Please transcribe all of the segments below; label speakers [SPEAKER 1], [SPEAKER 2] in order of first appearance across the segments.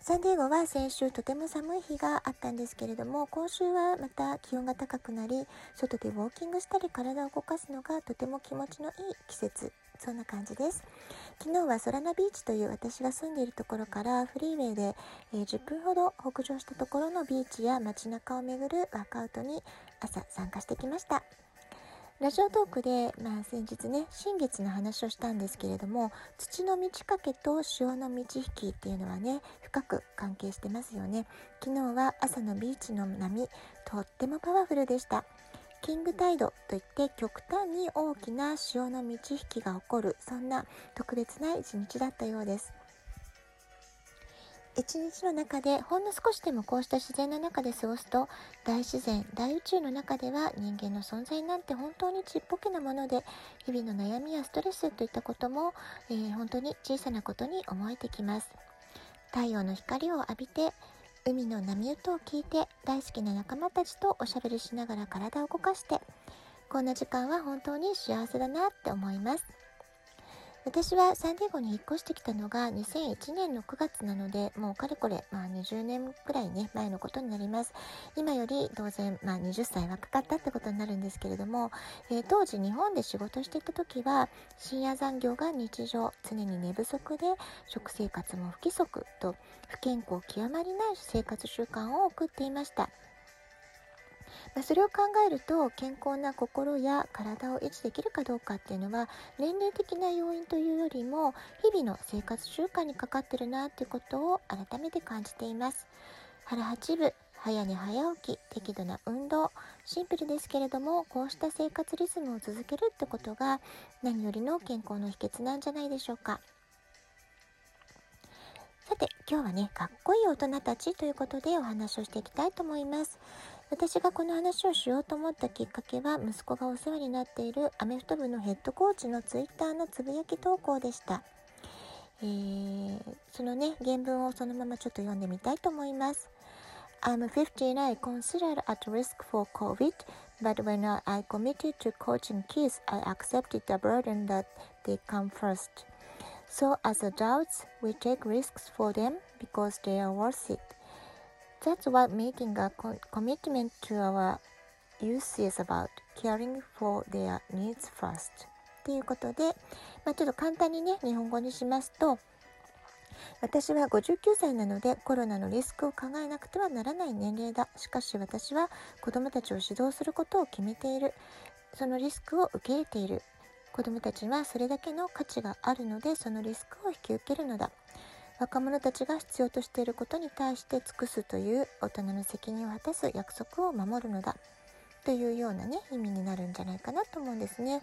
[SPEAKER 1] サンディエゴは先週とても寒い日があったんですけれども今週はまた気温が高くなり外でウォーキングしたり体を動かすのがとても気持ちのいい季節。そんな感じです。昨日はソラナビーチという私が住んでいるところからフリーウェイで、え、10分ほど北上したところのビーチや街中を巡るワークアウトに朝参加してきました。ラジオトークで、まあ、先日ね新月の話をしたんですけれども土の満ち欠けと潮の満ち引きっていうのはね深く関係してますよね。昨日は朝のビーチの波とってもパワフルでした。キングタイドといって極端に大きな潮の満ち引きが起こるそんな特別な一日だったようです。一日の中でほんの少しでもこうした自然の中で過ごすと大自然大宇宙の中では人間の存在なんて本当にちっぽけなもので日々の悩みやストレスといったことも、えー、本当に小さなことに思えてきます。太陽の光を浴びて海の波音を聞いて大好きな仲間たちとおしゃべりしながら体を動かしてこんな時間は本当に幸せだなって思います。私はサンディエゴに引っ越してきたのが2001年の9月なので、もうかれこれ、まあ20年くらいね、前のことになります。今より当然、まあ20歳若かったってことになるんですけれども、えー、当時日本で仕事していた時は、深夜残業が日常、常に寝不足で、食生活も不規則と、不健康極まりない生活習慣を送っていました。まあ、それを考えると健康な心や体を維持できるかどうかっていうのは年齢的な要因というよりも日々の生活習慣にかかってるなっていうことを改めて感じています。腹八分早寝早起き適度な運動シンプルですけれどもこうした生活リズムを続けるってことが何よりの健康の秘訣なんじゃないでしょうか。さて今日はねかっこいい大人たちということでお話をしていきたいと思います。私がこの話をしようと思ったきっかけは息子がお世話になっているアメフト部のヘッドコーチのツイッターのつぶやき投稿でした。えー、そのね、原文をそのままちょっと読んでみたいと思います。I'm 15 I considered at risk for COVID, but when I committed to coaching kids, I accepted the burden that they come first. So as adults, we take risks for them because they are worth it. That's what making a commitment to our youth is about. Caring for their needs first. ということで、まあ、ちょっと簡単にね、日本語にしますと、私は59歳なのでコロナのリスクを考えなくてはならない年齢だ。しかし私は子供たちを指導することを決めている。そのリスクを受け入れている。子供たちはそれだけの価値があるのでそのリスクを引き受けるのだ。若者たちが必要としていることに対して尽くすという大人の責任を果たす約束を守るのだというようなね意味になるんじゃないかなと思うんですね。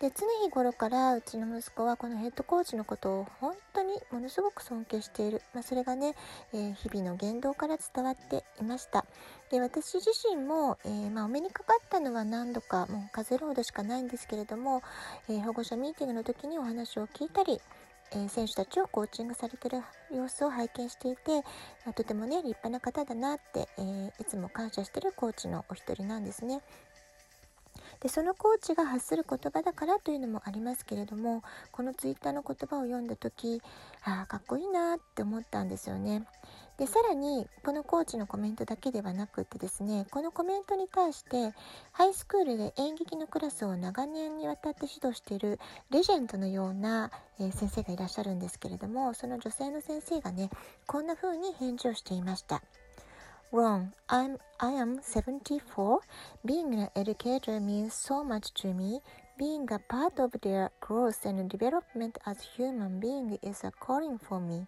[SPEAKER 1] で常日頃からうちの息子はこのヘッドコーチのことを本当にものすごく尊敬している、まあ、それがね、えー、日々の言動から伝わっていました。で私自身も、えー、まあ、お目にかかったのは何度かもう数えるほどしかないんですけれども、えー、保護者ミーティングの時にお話を聞いたりえ選手たちをコーチングされてる様子を拝見していて、とてもね立派な方だなって、え、いつも感謝してるコーチのお一人なんですね。でそのコーチが発する言葉だからというのもありますけれどもこのツイッターの言葉を読んだ時ああかっこいいなって思ったんですよね。でさらにこのコーチのコメントだけではなくてですねこのコメントに対してハイスクールで演劇のクラスを長年にわたって指導しているレジェンドのような、え、先生がいらっしゃるんですけれどもその女性の先生がねこんな風に返事をしていました。Wrong. I'm, I am 74. Being an educator means so much to me. Being a part of their growth and development as human being is a calling for me.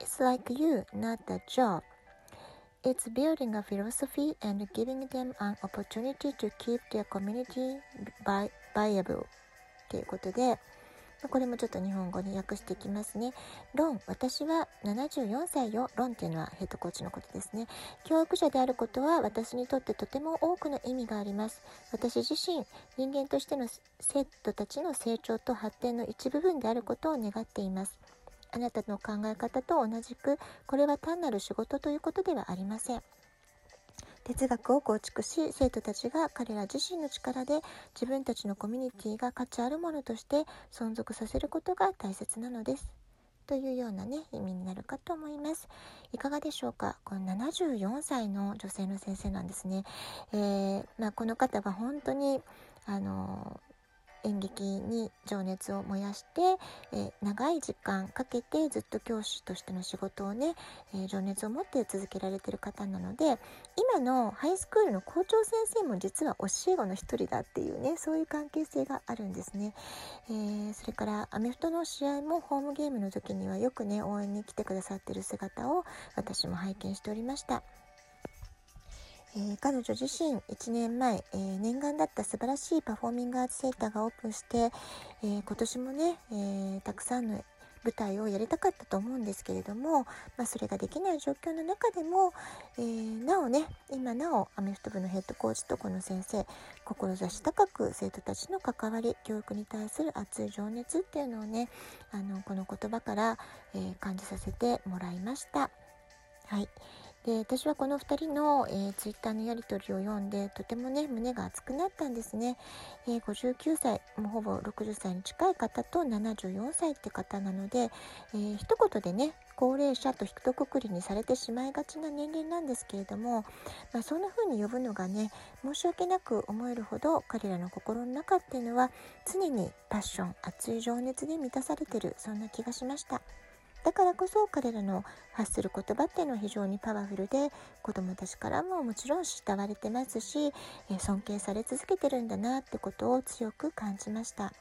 [SPEAKER 1] It's like you, not a job. It's building a philosophy and giving them an opportunity to keep their community viable. ということで、 これもちょっと日本語に訳していきますね。ロン、私は74歳よ。ロンっていうのはヘッドコーチのことですね。教育者であることは私にとってとても多くの意味があります。私自身、人間としての生徒たちの成長と発展の一部分であることを願っています。あなたの考え方と同じく、これは単なる仕事ということではありません。哲学を構築し生徒たちが彼ら自身の力で自分たちのコミュニティが価値あるものとして存続させることが大切なのです。というようなね意味になるかと思います。いかがでしょうか？この74歳の女性の先生なんですね。えー、まあ、この方は本当にあの演劇に情熱を燃やして、え、長い時間かけてずっと教師としての仕事をね、え、情熱を持って続けられてる方なので今のハイスクールの校長先生も実は教え子の一人だっていうねそういう関係性があるんですね、えー、それからアメフトの試合もホームゲームの時にはよくね応援に来てくださってる姿を私も拝見しておりました。えー、彼女自身1年前、えー、念願だった素晴らしいパフォーミングアーツセンターがオープンして、えー、今年もね、えたくさんの舞台をやりたかったと思うんですけれども、まあ、それができない状況の中でも、えなおね今なおアメフト部のヘッドコーチとこの先生志高く生徒たちの関わり教育に対する熱い情熱っていうのをねあのこの言葉から、え感じさせてもらいました。はいで私はこの2人の、えー、ツイッターのやり取りを読んでとてもね胸が熱くなったんですね、えー、59歳もうほぼ60歳に近い方と74歳って方なので、えー、一言でね高齢者とひとくくりにされてしまいがちな年齢なんですけれども、まあ、そんな風に呼ぶのがね申し訳なく思えるほど彼らの心の中っていうのは常にパッション熱い情熱で満たされてるそんな気がしました。だからこそ彼らの発する言葉っていうのは非常にパワフルで子どもたちからももちろん慕われてますし尊敬され続けてるんだなってことを強く感じました。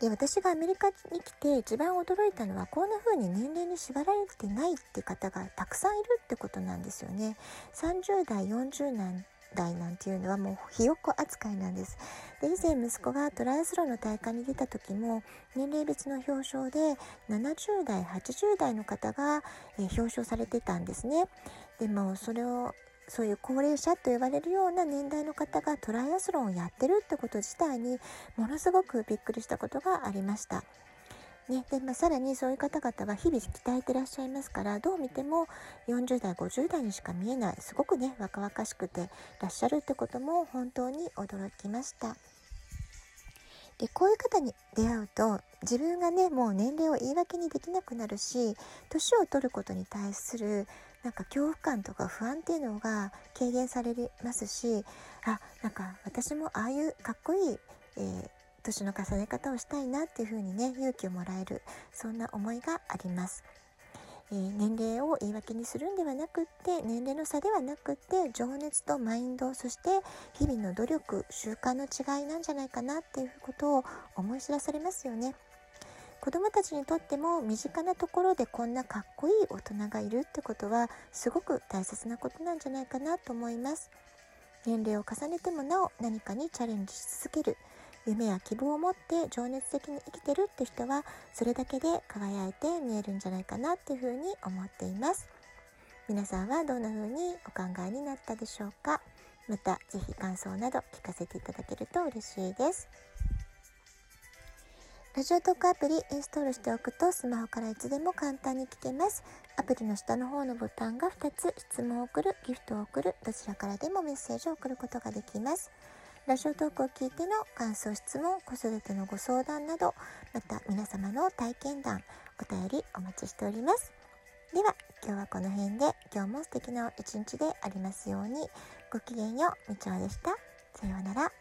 [SPEAKER 1] で私がアメリカに来て一番驚いたのはこんな風に年齢に縛られてないって方がたくさんいるってことなんですよね。30代40代代なんていうのはもうひよっこ扱いなんです。で以前息子がトライアスロンの大会に出た時も年齢別の表彰で70代80代の方が、え表彰されてたんですね。でもそれをそういう高齢者と呼ばれるような年代の方がトライアスロンをやってるってこと自体にものすごくびっくりしたことがありました。ねでまあ、さらにそういう方々は日々鍛えてらっしゃいますからどう見ても40代50代にしか見えないすごくね若々しくてらっしゃるってことも本当に驚きました。でこういう方に出会うと自分がねもう年齢を言い訳にできなくなるし年を取ることに対するなんか恐怖感とか不安っていうのが軽減されますしあなんか私もああいうかっこいい、えー年の重ね方をしたいなっていうふうにね勇気をもらえるそんな思いがあります。えー、年齢を言い訳にするんではなくって年齢の差ではなくって情熱とマインドそして日々の努力習慣の違いなんじゃないかなっていうことを思い知らされますよね。子どもたちにとっても身近なところでこんなかっこいい大人がいるってことはすごく大切なことなんじゃないかなと思います。年齢を重ねてもなお何かにチャレンジし続ける夢や希望を持って情熱的に生きてるって人はそれだけで輝いて見えるんじゃないかなっていうふうに思っています皆さんはどんな風にお考えになったでしょうか？また是非感想など聞かせていただけると嬉しいですラジオトークアプリインストールしておくとスマホからいつでも簡単に聞けます。アプリの下の方のボタンが2つ質問を送る、ギフトを送る、どちらからでもメッセージを送ることができます。ラジオトークを聞いての感想、質問、子育てのご相談など、また皆様の体験談、お便りお待ちしております。では、今日はこの辺で、今日も素敵な一日でありますように、ごきげんよう、みちおでした。さようなら。